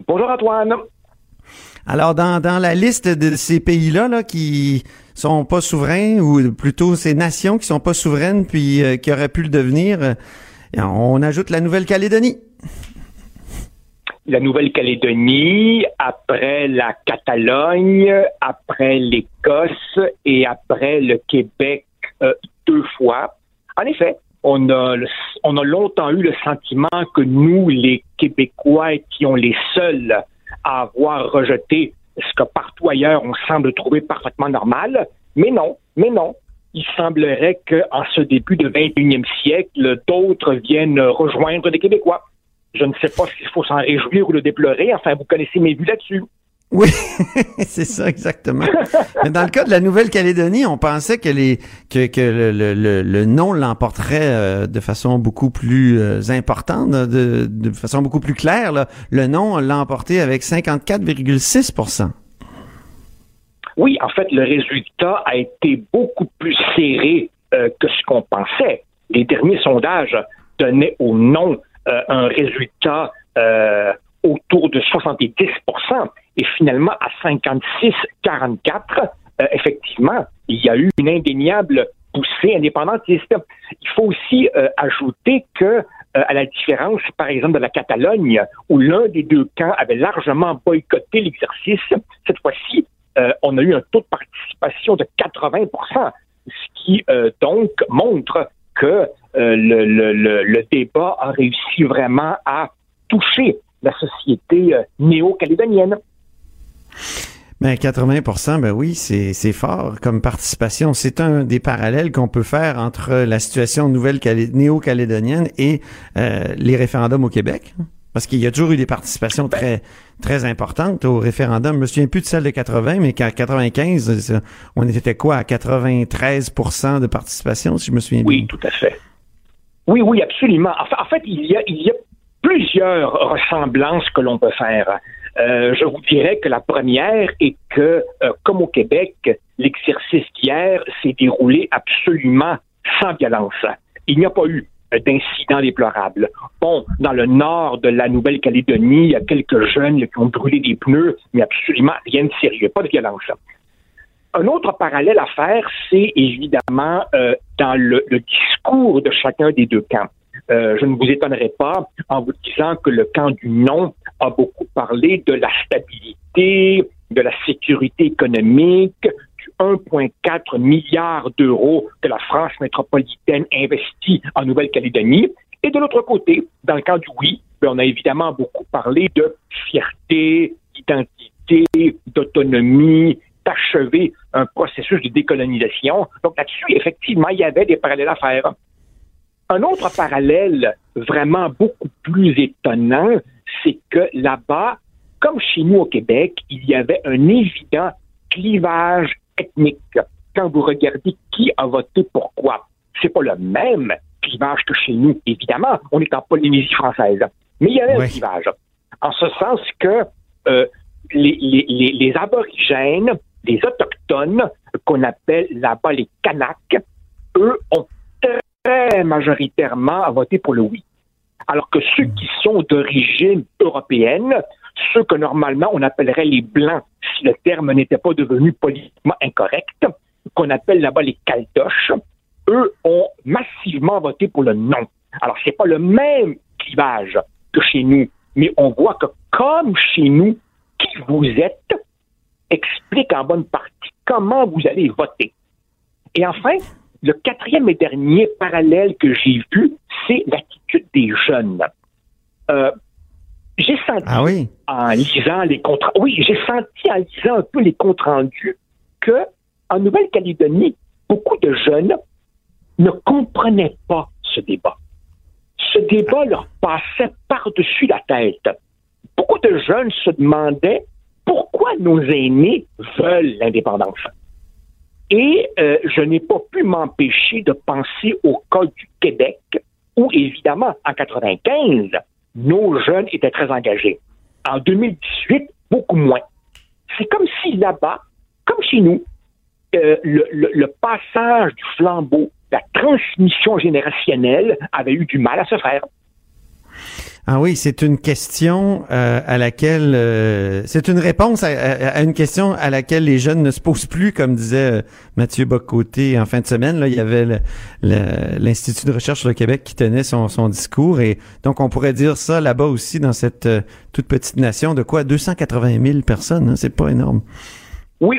Bonjour, Antoine. Alors, dans, la liste de ces pays-là là, qui sont pas souverains, ou plutôt ces nations qui sont pas souveraines, puis euh, qui auraient pu le devenir, euh, on ajoute la Nouvelle-Calédonie. La Nouvelle-Calédonie, après la Catalogne, après l'Écosse et après le Québec euh, deux fois. En effet, on a, on a longtemps eu le sentiment que nous, les Québécois, étions les seuls à avoir rejeté ce que partout ailleurs on semble trouver parfaitement normal. Mais non, mais non. Il semblerait qu'en ce début de 21e siècle, d'autres viennent rejoindre les Québécois. Je ne sais pas s'il faut s'en réjouir ou le déplorer. Enfin, vous connaissez mes vues là-dessus. Oui, c'est ça exactement. Mais dans le cas de la Nouvelle-Calédonie, on pensait que le, le, le nom l'emporterait euh, de façon beaucoup plus euh, importante, de, façon beaucoup plus claire. Le nom l'a emporté avec 54,6% Oui, en fait, le résultat a été beaucoup plus serré euh, que ce qu'on pensait. Les derniers sondages donnaient au nom un résultat autour de 70 et finalement à 56-44, euh, effectivement, il y a eu une indéniable poussée indépendantiste. Il faut aussi euh, ajouter que, euh, à la différence, par exemple, de la Catalogne, où l'un des deux camps avait largement boycotté l'exercice, cette fois-ci, on a eu un taux de participation de 80% ce qui donc montre que le, le, le, débat a réussi vraiment à toucher la société néo-calédonienne. Ben 80% ben oui, c'est fort comme participation. C'est un des parallèles qu'on peut faire entre la situation nouvelle néo-calédonienne et euh, les référendums au Québec. Parce qu'il y a toujours eu des participations très très importantes au référendum. Je me souviens plus de celle de 80, mais qu'en 95, on était quoi à 93% de participation, si je me souviens bien? Oui, tout à fait. Oui, oui, absolument. En fait, il y a il y a plusieurs ressemblances que l'on peut faire. Euh, je vous dirais que la première est que, euh, comme au Québec, l'exercice d'hier s'est déroulé absolument sans violence. Il n'y a pas eu d'incidents déplorables. Bon, dans le nord de la Nouvelle-Calédonie, il y a quelques jeunes qui ont brûlé des pneus, mais absolument rien de sérieux, pas de violence. Un autre parallèle à faire, c'est évidemment euh, dans le, discours de chacun des deux camps. Je ne vous étonnerai pas en vous disant que le camp du non a beaucoup parlé de la stabilité, de la sécurité économique, du 1,4 milliard d'euros que la France métropolitaine investit en Nouvelle-Calédonie. Et de l'autre côté, dans le cas du oui, ben, on a évidemment beaucoup parlé de fierté, d'identité, d'autonomie, d'achever un processus de décolonisation. Donc là-dessus, effectivement, il y avait des parallèles à faire. Un autre parallèle vraiment beaucoup plus étonnant, c'est que là-bas, comme chez nous au Québec, il y avait un évident clivage ethnique. Quand vous regardez qui a voté pourquoi, c'est pas le même clivage que chez nous, évidemment. On est en Polynésie française. Mais il y avait un clivage. En ce sens que euh, les, les, les, aborigènes, les autochtones, qu'on appelle là-bas les Kanaks, eux ont très majoritairement voté pour le oui. Alors que ceux qui sont d'origine européenne, ceux que normalement on appellerait les blancs, si le terme n'était pas devenu politiquement incorrect, qu'on appelle là-bas les caltoches, eux ont massivement voté pour le non. Alors c'est pas le même clivage que chez nous, mais on voit que comme chez nous, qui vous êtes explique en bonne partie comment vous allez voter. Et enfin, le quatrième et dernier parallèle que j'ai vu, c'est l'attitude des jeunes. Euh, j'ai senti ah en lisant les comptes, oui, j'ai senti en lisant un peu les comptes rendus que en Nouvelle-Calédonie, beaucoup de jeunes ne comprenaient pas ce débat. Ce débat leur passait par-dessus la tête. Beaucoup de jeunes se demandaient pourquoi nos aînés veulent l'indépendance. Et euh, je n'ai pas pu m'empêcher de penser au cas du Québec, où évidemment, en 95, nos jeunes étaient très engagés. En 2018, beaucoup moins. C'est comme si là-bas, comme chez nous, euh, le, le, passage du flambeau, la transmission générationnelle avait eu du mal à se faire. Ah oui, c'est une question euh, à laquelle euh, c'est une réponse à, une question à laquelle les jeunes ne se posent plus, comme disait euh, Mathieu Bocoté en fin de semaine. Là, il y avait l'Institut de recherche sur le Québec qui tenait son, discours et donc on pourrait dire ça là-bas aussi dans cette toute petite nation de quoi? 280 000 personnes, hein, c'est pas énorme. Oui,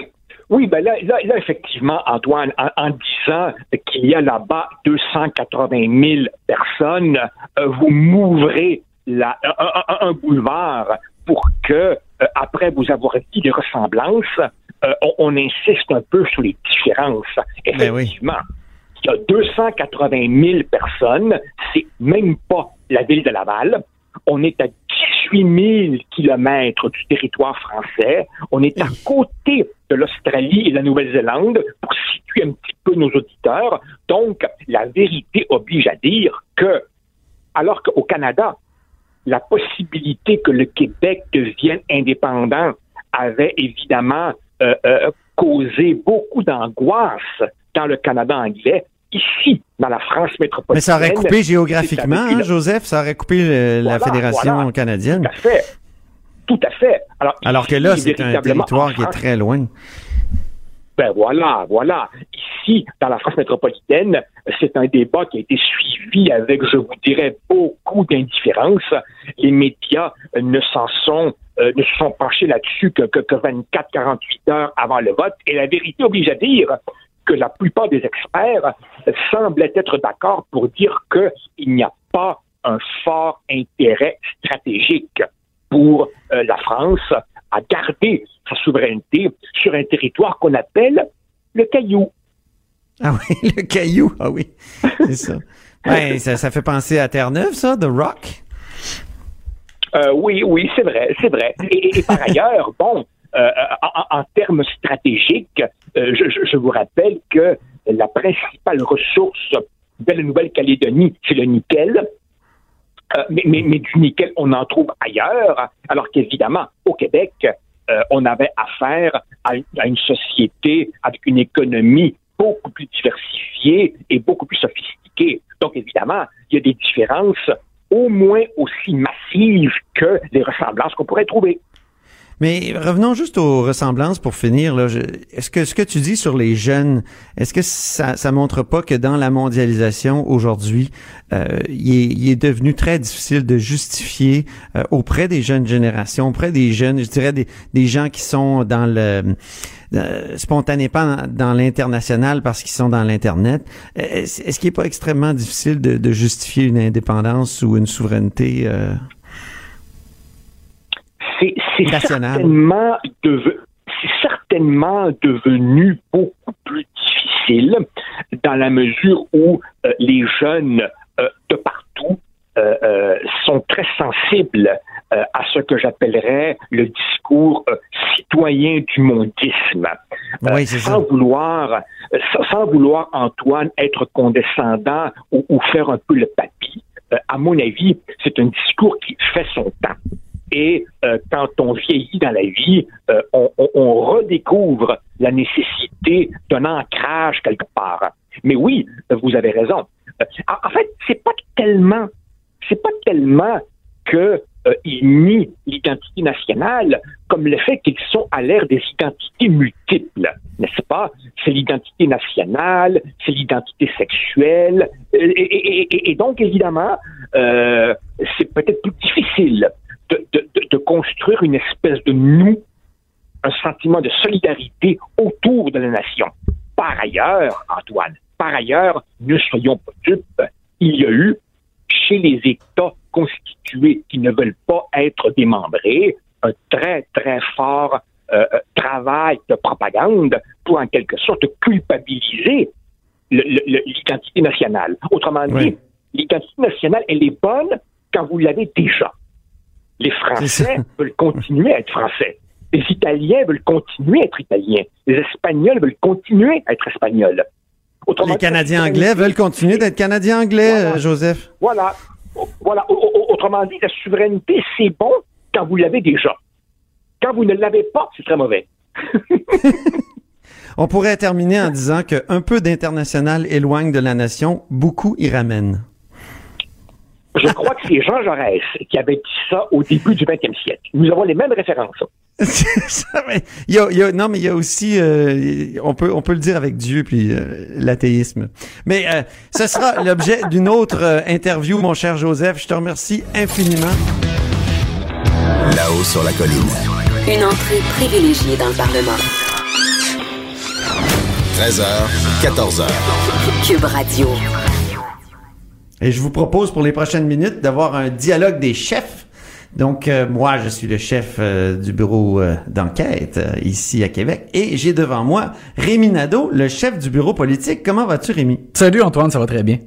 oui, ben là, là, effectivement, Antoine, en, disant qu'il y a là-bas 280 000 personnes, vous m'ouvrez un, boulevard pour que, euh, après vous avoir dit des ressemblances, euh, on, insiste un peu sur les différences. Ben Effectivement, il y a 280 000 personnes, c'est même pas la ville de Laval. On est à 18 000 kilomètres du territoire français. On est à côté de l'Australie et de la Nouvelle-Zélande pour situer un petit peu nos auditeurs. Donc, la vérité oblige à dire que, alors qu'au Canada, la possibilité que le Québec devienne indépendant avait évidemment euh, euh, causé beaucoup d'angoisse dans le Canada anglais. Ici, dans la France métropolitaine. Mais ça aurait coupé géographiquement, hein, Joseph? Ça aurait coupé la Fédération canadienne? Tout à fait. Tout à fait. Alors, que là, c'est un territoire qui est très loin. Ben voilà, voilà. Ici, dans la France métropolitaine, c'est un débat qui a été suivi avec, je vous dirais, beaucoup d'indifférence. Les médias ne s'en sont euh, ne se sont penchés là-dessus que, que, que 24-48 heures avant le vote. Et la vérité oblige à dire que la plupart des experts semblaient être d'accord pour dire qu'il n'y a pas un fort intérêt stratégique pour euh, la France à garder sa souveraineté sur un territoire qu'on appelle le Caillou. Ah oui, le Caillou, ah oui, c'est ça. Ben, ça. ça. fait penser à Terre-Neuve, ça, The Rock? Euh, oui, oui, c'est vrai, c'est vrai. Et, par ailleurs, bon, euh, en, termes stratégiques, euh, je, je, vous rappelle que la principale ressource de la Nouvelle-Calédonie, c'est le nickel. Euh, mais, mais, mais, du nickel, on en trouve ailleurs, alors qu'évidemment, au Québec, euh, on avait affaire à, une société avec une économie beaucoup plus diversifiée et beaucoup plus sophistiquée. Donc, évidemment, il y a des différences au moins aussi massives que les ressemblances qu'on pourrait trouver. Mais revenons juste aux ressemblances pour finir. Est-ce que ce que tu dis sur les jeunes, est-ce que ça, ça montre pas que dans la mondialisation aujourd'hui, euh, il, est, devenu très difficile de justifier euh, auprès des jeunes générations, auprès des jeunes, je dirais des, des gens qui sont dans le euh, spontanément dans l'international parce qu'ils sont dans l'internet. Est-ce, est-ce qu'il n'est pas extrêmement difficile de, de, justifier une indépendance ou une souveraineté euh, c'est, certainement, certainement devenu beaucoup plus difficile dans la mesure où euh, les jeunes euh, de partout euh, sont très sensibles à ce que j'appellerais le discours citoyen du mondisme. sans vouloir, sans, vouloir Antoine être condescendant ou, ou faire un peu le papy. à mon avis, c'est un discours qui fait son temps. Et euh, quand on vieillit dans la vie, euh, on, on, redécouvre la nécessité d'un ancrage quelque part. Mais oui, vous avez raison. Euh, en fait, c'est pas tellement, c'est pas tellement que ils nient l'identité nationale comme le fait qu'ils sont à l'ère des identités multiples, n'est-ce pas? C'est l'identité nationale, c'est l'identité sexuelle, et, et, et, donc évidemment, euh, c'est peut-être plus difficile construire une espèce de nous, un sentiment de solidarité autour de la nation. Par ailleurs, Antoine, par ailleurs, ne soyons pas dupes, il y a eu chez les États constitués qui ne veulent pas être démembrés un très, très fort euh, euh, travail de propagande pour en quelque sorte culpabiliser l'identité nationale. Autrement dit, l'identité nationale, elle est bonne quand vous l'avez déjà. Les Français veulent continuer à être Français. Les Italiens veulent continuer à être Italiens. Les Espagnols veulent continuer à être Espagnols. les Canadiens anglais veulent continuer d'être Canadiens anglais, euh, Joseph. Voilà. Voilà. Autrement dit, la souveraineté, c'est bon quand vous l'avez déjà. Quand vous ne l'avez pas, c'est très mauvais. On pourrait terminer en disant qu'un peu d'international éloigne de la nation, beaucoup y ramène. Je crois que c'est Jean Jaurès qui avait dit ça au début du 20e siècle. Nous avons les mêmes références. il y a, non, mais il y a aussi, euh, on peut, on peut le dire avec Dieu puis euh, l'athéisme. Mais euh, ce sera l'objet d'une autre interview, mon cher Joseph. Je te remercie infiniment. Là-haut sur la colline. Une entrée privilégiée dans le Parlement. 13h, 14h. Cube Radio. Et je vous propose pour les prochaines minutes d'avoir un dialogue des chefs. Donc, euh, moi, je suis le chef euh, du bureau euh, d'enquête ici à Québec. Et j'ai devant moi Rémi Nadeau, le chef du bureau politique. Comment vas-tu, Rémi? Salut, Antoine, ça va très bien.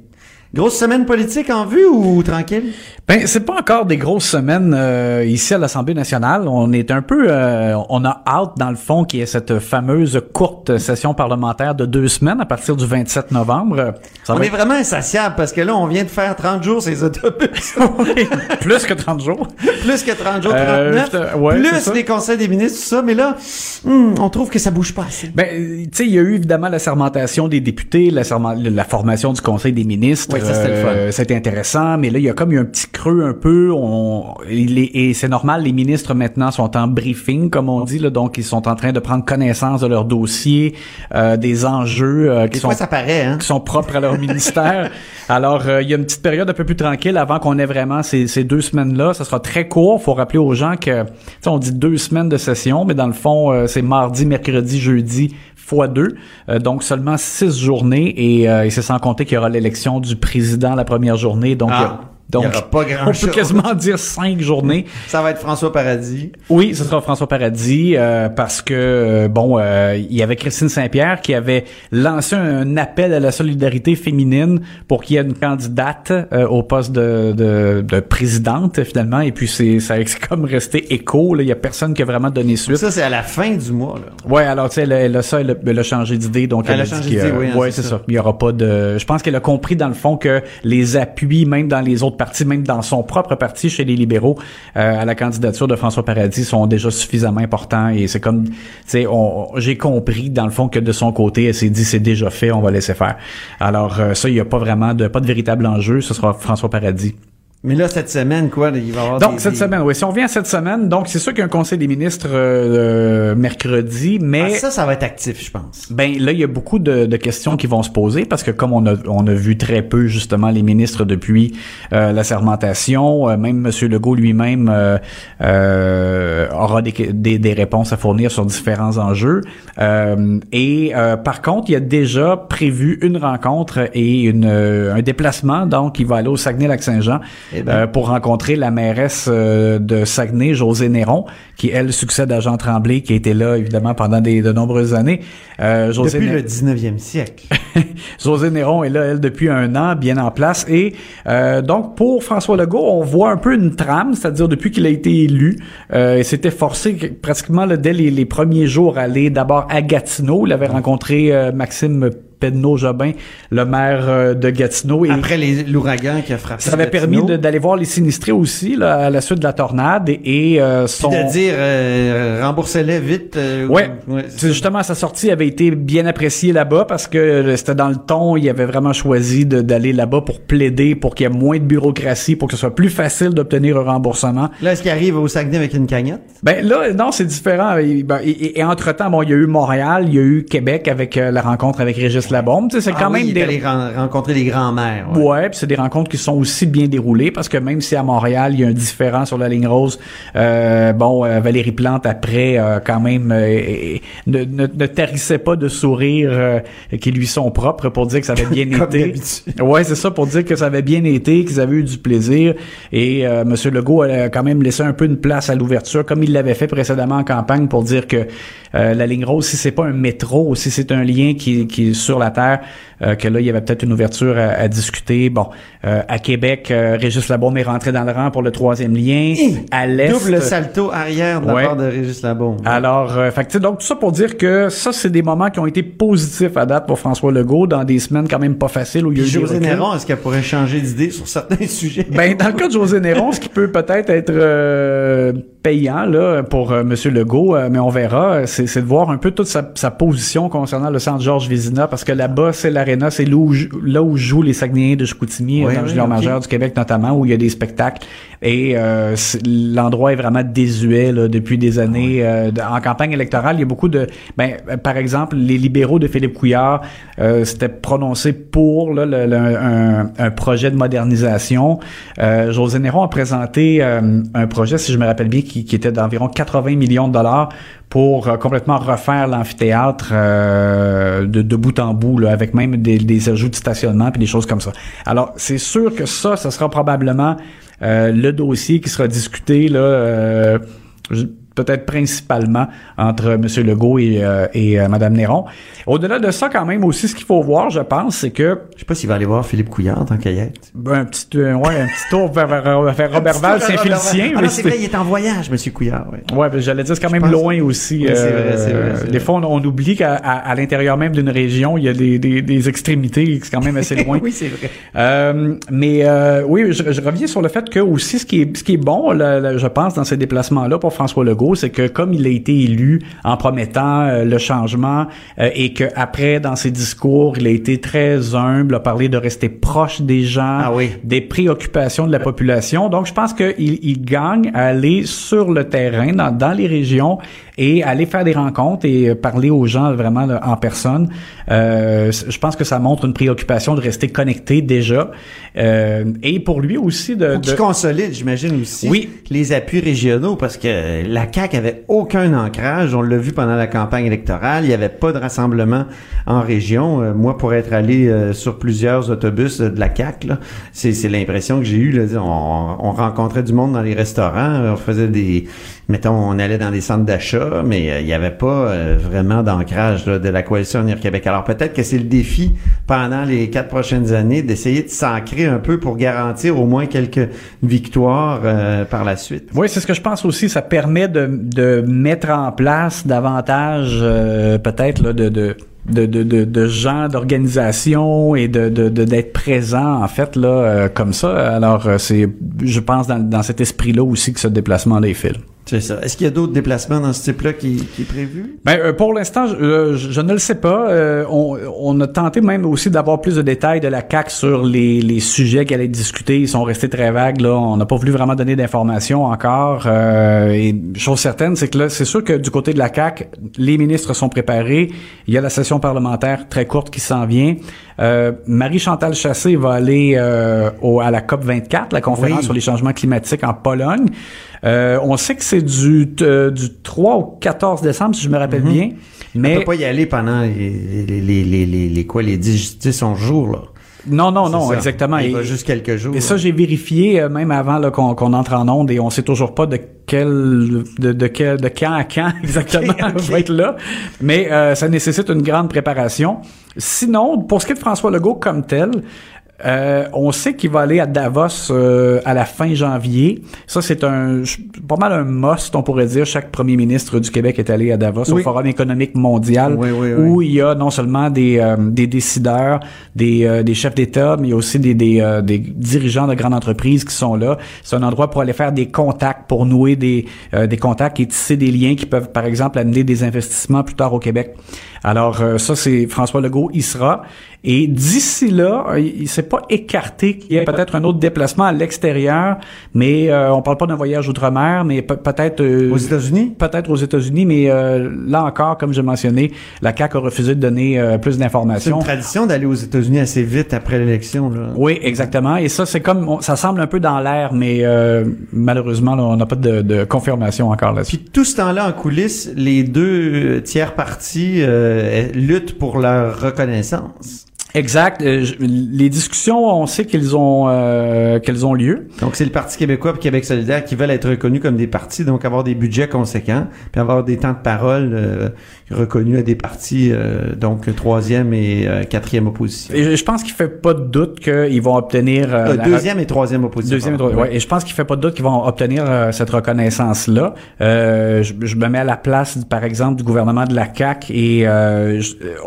Grosse semaine politique en vue ou tranquille? Ben, c'est pas encore des grosses semaines euh, ici à l'Assemblée nationale. On est un peu, euh, on a hâte dans le fond qui est cette fameuse courte session parlementaire de deux semaines à partir du 27 novembre. on est vraiment insatiable parce que là, on vient de faire 30 jours ces autobus. plus que 30 jours. plus que 30 jours, 39. Euh, plus les conseils des ministres, tout ça. Mais là, hmm, on trouve que ça bouge pas assez. Ben, tu sais, il y a eu évidemment la sermentation des députés, la, la formation du conseil des ministres. Euh, c'était intéressant, mais là, il y a comme eu un petit creux un peu. On, et c'est normal, les ministres maintenant sont en briefing, comme on dit, là, donc ils sont en train de prendre connaissance de leur dossier, euh, des enjeux euh, qui, sont, ça paraît, hein? qui sont propres à leur ministère. Alors, il y a une petite période un peu plus tranquille avant qu'on ait vraiment ces, ces deux semaines-là. Ça sera très court. faut rappeler aux gens que, on dit deux semaines de session, mais dans le fond, c'est mardi, mercredi, jeudi, fois deux, euh, donc seulement six journées et, euh, et c'est sans compter qu'il y aura l'élection du président la première journée, donc ah. Donc, pas grand on peut quasiment dire cinq journées. Ça va être François Paradis. Oui, ce sera François Paradis euh, parce que euh, bon, euh, il y avait Christine Saint-Pierre qui avait lancé un appel à la solidarité féminine pour qu'il y ait une candidate au poste de, de, de, présidente finalement. Et puis c'est ça a comme resté écho. Il y a personne qui a vraiment donné suite. Ça c'est à la fin du mois. Là. Ouais, alors tu sais, elle, a ça, elle, a changé d'idée, donc elle, a changé d'idée. Oui, hein, ouais, c'est ça. Il y aura pas de. Je pense qu'elle a compris dans le fond que les appuis, même dans les autres parti, même dans son propre parti chez les libéraux, euh, à la candidature de François Paradis sont déjà suffisamment importants et c'est comme, tu sais, j'ai compris dans le fond que de son côté, elle s'est dit c'est déjà fait, on va laisser faire. Alors euh, ça, il y a pas vraiment de pas de véritable enjeu, ce sera François Paradis Mais là, cette semaine, quoi, il va y avoir Donc, des- cette des- semaine, oui. Si on revient à cette semaine, donc c'est sûr qu'il y a un conseil des ministres euh, euh, mercredi, mais... Ah, ça, ça va être actif, je pense. Ben là, il y a beaucoup de, de questions qui vont se poser parce que comme on a, on a vu très peu justement les ministres depuis euh, la sermentation, euh, même M. Legault lui-même euh, euh, aura des, des, des réponses à fournir sur différents enjeux. Euh, et euh, par contre, il y a déjà prévu une rencontre et une, un déplacement, donc il va aller au Saguenay-Lac-Saint-Jean Eh euh, pour rencontrer la mairesse euh, de Saguenay, José Néron, qui elle succède à Jean Tremblay, qui a été là évidemment pendant des, de nombreuses années. Euh, José Depuis Né- le 19e siècle. José Néron est là, elle, depuis un an, bien en place. Et euh, donc, pour François Legault, on voit un peu une trame, c'est-à-dire depuis qu'il a été élu, euh, il s'était forcé que- pratiquement là, dès les, les premiers jours à aller d'abord à Gatineau. Il avait rencontré euh, Maxime Pedneau-Jobin, le maire euh, de Gatineau. Et Après l'ouragan qui a frappé ça avait permis Gatineau. d'aller voir les sinistrés aussi là, à la suite de la tornade. Et, et, euh, Puis son... de dire, euh, remboursez-les vite. euh, Ouais. justement sa sortie avait été bien appréciée là-bas parce que euh, c'était dans le ton, il avait vraiment choisi d'aller là-bas pour plaider pour qu'il y ait moins de bureaucratie, pour que ce soit plus facile d'obtenir un remboursement. Là, est-ce qu'il arrive au Saguenay avec une cagnotte? Ben là, non, c'est différent. Et, ben, et- et- et entre-temps, bon, il y a eu Montréal, il y a eu Québec avec euh, la rencontre avec Régis C'est Ah quand oui, même il est des... allé rencontrer les grands-mères. ouais. Ouais, puis c'est des rencontres qui sont aussi bien déroulées parce que même si à Montréal il y a un différent sur la ligne rose, euh, bon euh, Valérie Plante après euh, quand même euh, ne, ne, ne tarissait pas de sourires qui lui sont propres pour dire que ça avait bien été. Ouais, c'est ça pour dire que ça avait bien été, qu'ils avaient eu du plaisir et Monsieur Legault a quand même laissé un peu une place à l'ouverture comme il l'avait fait précédemment en campagne pour dire que la ligne rose si c'est pas un métro, si c'est un lien qui, qui est sur la euh, que là il y avait peut-être une ouverture à, à discuter. Bon, euh, à Québec, euh, Régis Labaume est rentré dans le rang pour le troisième lien. à l'est, Double salto arrière de la part de Régis Labaume. alors, euh, fait donc tout ça pour dire que ça, c'est des moments qui ont été positifs à date pour François Legault dans des semaines quand même pas faciles où il y a eu José. Néron, est-ce qu'elle pourrait changer d'idée sur certains sujets? Ben, dans le cas de José Néron, ce qui peut peut-être être euh, payant là pour euh, Monsieur Legault, euh, mais on verra, c'est c'est de voir un peu toute sa, sa position concernant le centre Georges Vézina, parce que là-bas, c'est l'aréna, c'est là où, là où jouent les Saguenayens de Chicoutimi, Oui, dans le oui, Junior ok. majeur du Québec notamment, où il y a des spectacles. Et euh, l'endroit est vraiment désuet là, depuis des années. euh, de- en campagne électorale, il y a beaucoup de... Ben, euh, par exemple, les libéraux de Philippe Couillard euh, s'étaient prononcés pour là, le- le- un, un projet de modernisation. Euh, José Néron a présenté euh, un projet, si je me rappelle bien, qui, qui était d'environ 80 millions de dollars pour euh, complètement refaire l'amphithéâtre euh, de, de bout en bout, là, avec même des, des ajouts de stationnement puis des choses comme ça. Alors, c'est sûr que ça, ça sera probablement euh, le dossier qui sera discuté là. euh, peut-être principalement entre M. Legault et, euh, et euh, Mme Néron. Au-delà de ça, quand même, aussi, ce qu'il faut voir, je pense, c'est que Je sais pas s'il va aller voir Philippe Couillard en tant ben, un petit, euh, ouais, un petit tour vers, vers, vers Robert Val, Saint-Félicien. Ah c'est vrai, il est en voyage, Monsieur Couillard. Ouais. Ouais, ben, j'allais dire, c'est quand même loin aussi. Oui, c'est euh, vrai, c'est vrai, c'est des vrai. fois, on, on oublie qu'à à, à l'intérieur même d'une région, il y a des, des, des extrémités, c'est quand même assez loin. oui, c'est vrai. Euh, mais euh, oui, je, je reviens sur le fait que aussi ce qui est, ce qui est bon, là, là, je pense, dans ces déplacements-là pour François Legault, c'est que comme il a été élu en promettant euh, le changement euh, et que après dans ses discours, il a été très humble, a parlé de rester proche des gens, Ah oui. des préoccupations de la population. Donc, je pense qu'il il gagne à aller sur le terrain, dans, dans les régions, et aller faire des rencontres et euh, parler aux gens vraiment là, en personne. Euh, je pense que ça montre une préoccupation de rester connecté déjà. Euh, et pour lui aussi de... Qu'il de- consolide, j'imagine aussi, Oui. les appuis régionaux, parce que la CAQ avait aucun ancrage. On l'a vu pendant la campagne électorale. Il n'y avait pas de rassemblement en région. Euh, moi, pour être allé euh, sur plusieurs autobus de la CAQ, c'est l'impression que j'ai eue. Là, on, on rencontrait du monde dans les restaurants. On faisait des... Mettons, on allait dans des centres d'achat, mais euh, il n'y avait pas euh, vraiment d'ancrage de la coalition Avenir Québec. Alors peut-être que c'est le défi pendant les quatre prochaines années d'essayer de s'ancrer un peu pour garantir au moins quelques victoires euh, par la suite. Oui, c'est ce que je pense aussi. Ça permet de, de mettre en place davantage, euh, peut-être, là, de, de, de, de, de, gens, d'organisations et de, de, d'être présent, en fait, là, comme ça. Alors, c'est, je pense, dans, dans cet esprit-là aussi que ce déplacement-là est fait. C'est ça. Est-ce qu'il y a d'autres déplacements dans ce type-là qui, qui est prévu? Ben, euh, pour l'instant, je, euh, je, ne le sais pas. Euh, on, on, a tenté même aussi d'avoir plus de détails de la CAC sur les, les sujets qu'elle allait discuter. Ils sont restés très vagues. Là, on n'a pas voulu vraiment donner d'informations encore. et chose certaine, c'est que là, c'est sûr que du côté de la CAC, les ministres sont préparés. Il y a la session parlementaire très courte qui s'en vient. Marie-Chantal Chassé va aller au, à la COP 24, la conférence sur les changements climatiques en Pologne. Euh, on sait que c'est du, euh, du 3 au 14 décembre, si je me rappelle mhm. bien. Mais... On peut pas y aller pendant les, les, les, les, les quoi, les 10, 10 jours, là. Non, non, non, exactement. Il va juste quelques jours. Et ça, j'ai vérifié euh, même avant qu'on entre en onde et on sait toujours pas de quel de, de quel de quand à quand exactement va être là. Mais euh, ça nécessite une grande préparation. Sinon, pour ce qui est de François Legault comme tel, euh, on sait qu'il va aller à Davos euh, à la fin janvier. Ça, c'est un pas mal un must, on pourrait dire. Chaque premier ministre du Québec est allé à Davos au Forum économique mondial, où il y a non seulement des, euh, des décideurs, des, des chefs d'État, mais il y a aussi des, des, des, dirigeants de grandes entreprises qui sont là. C'est un endroit pour aller faire des contacts, pour nouer des, des contacts et tisser des liens qui peuvent, par exemple, amener des investissements plus tard au Québec. Alors ça, c'est François Legault y sera. Et d'ici là, il s'est pas écarté qu'il y ait peut-être un autre déplacement à l'extérieur, mais euh, on parle pas d'un voyage outre-mer, mais peut-être euh, aux États-Unis? Peut-être aux États-Unis, mais euh, là encore, comme j'ai mentionné, la CAC a refusé de donner euh, plus d'informations. C'est une tradition d'aller aux États-Unis assez vite après l'élection. Là. Oui, exactement. Et ça, c'est comme ça semble un peu dans l'air, mais malheureusement, là, on n'a pas de, de, confirmation encore là-dessus. Puis tout ce temps-là en coulisses, les deux tiers partis luttent pour leur reconnaissance. Exact. Euh, les discussions, on sait qu'elles ont euh, qu'elles ont lieu. Donc c'est le Parti québécois et Québec solidaire qui veulent être reconnus comme des partis, donc avoir des budgets conséquents, puis avoir des temps de parole euh, reconnus à des partis, euh, donc troisième et quatrième opposition. Et je pense qu'il fait pas de doute qu'ils vont obtenir la deuxième et troisième opposition. Deuxième et troisième. Ouais. Et je pense qu'il fait pas de doute qu'ils vont obtenir cette reconnaissance là. Je, je, me mets à la place, par exemple, du gouvernement de la CAC et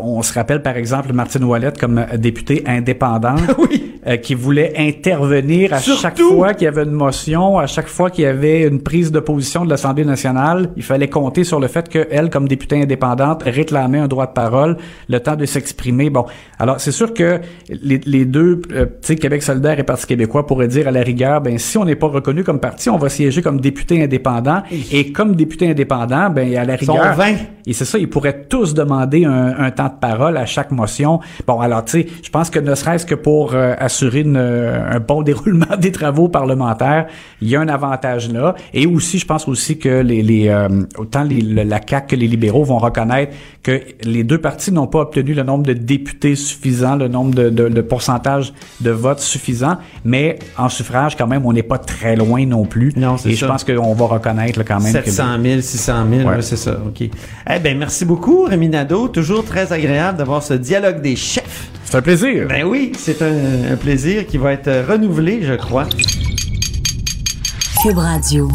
on se rappelle par exemple Martine Ouellette comme député indépendante euh, qui voulait intervenir à chaque fois qu'il y avait une motion, à chaque fois qu'il y avait une prise de position de l'Assemblée nationale. Il fallait compter sur le fait qu'elle, comme députée indépendante, réclamait un droit de parole, le temps de s'exprimer. Bon, alors c'est sûr que les, les deux, euh, tu sais, Québec solidaire et Parti québécois pourraient dire à la rigueur, ben si on n'est pas reconnu comme parti, on va siéger comme député indépendant. Et comme député indépendant, ben à la rigueur, et c'est ça, ils pourraient tous demander un, un temps de parole à chaque motion. Bon, alors je pense que ne serait-ce que pour euh, assurer euh, un bon déroulement des travaux parlementaires, il y a un avantage là. Et aussi, je pense aussi que les, les euh, autant les, la CAQ que les libéraux vont reconnaître que les deux partis n'ont pas obtenu le nombre de députés suffisant, le nombre de, de, de pourcentage de votes suffisant, mais en suffrage, quand même, on n'est pas très loin non plus. Non, Et je pense qu'on va reconnaître quand même. 700 000, 600 000, c'est ça. OK. Eh ben, merci beaucoup, Rémi Nadeau. Toujours très agréable d'avoir ce dialogue des chefs. C'est un plaisir. Ben oui, c'est un, un plaisir qui va être renouvelé, je crois. Cube Radio.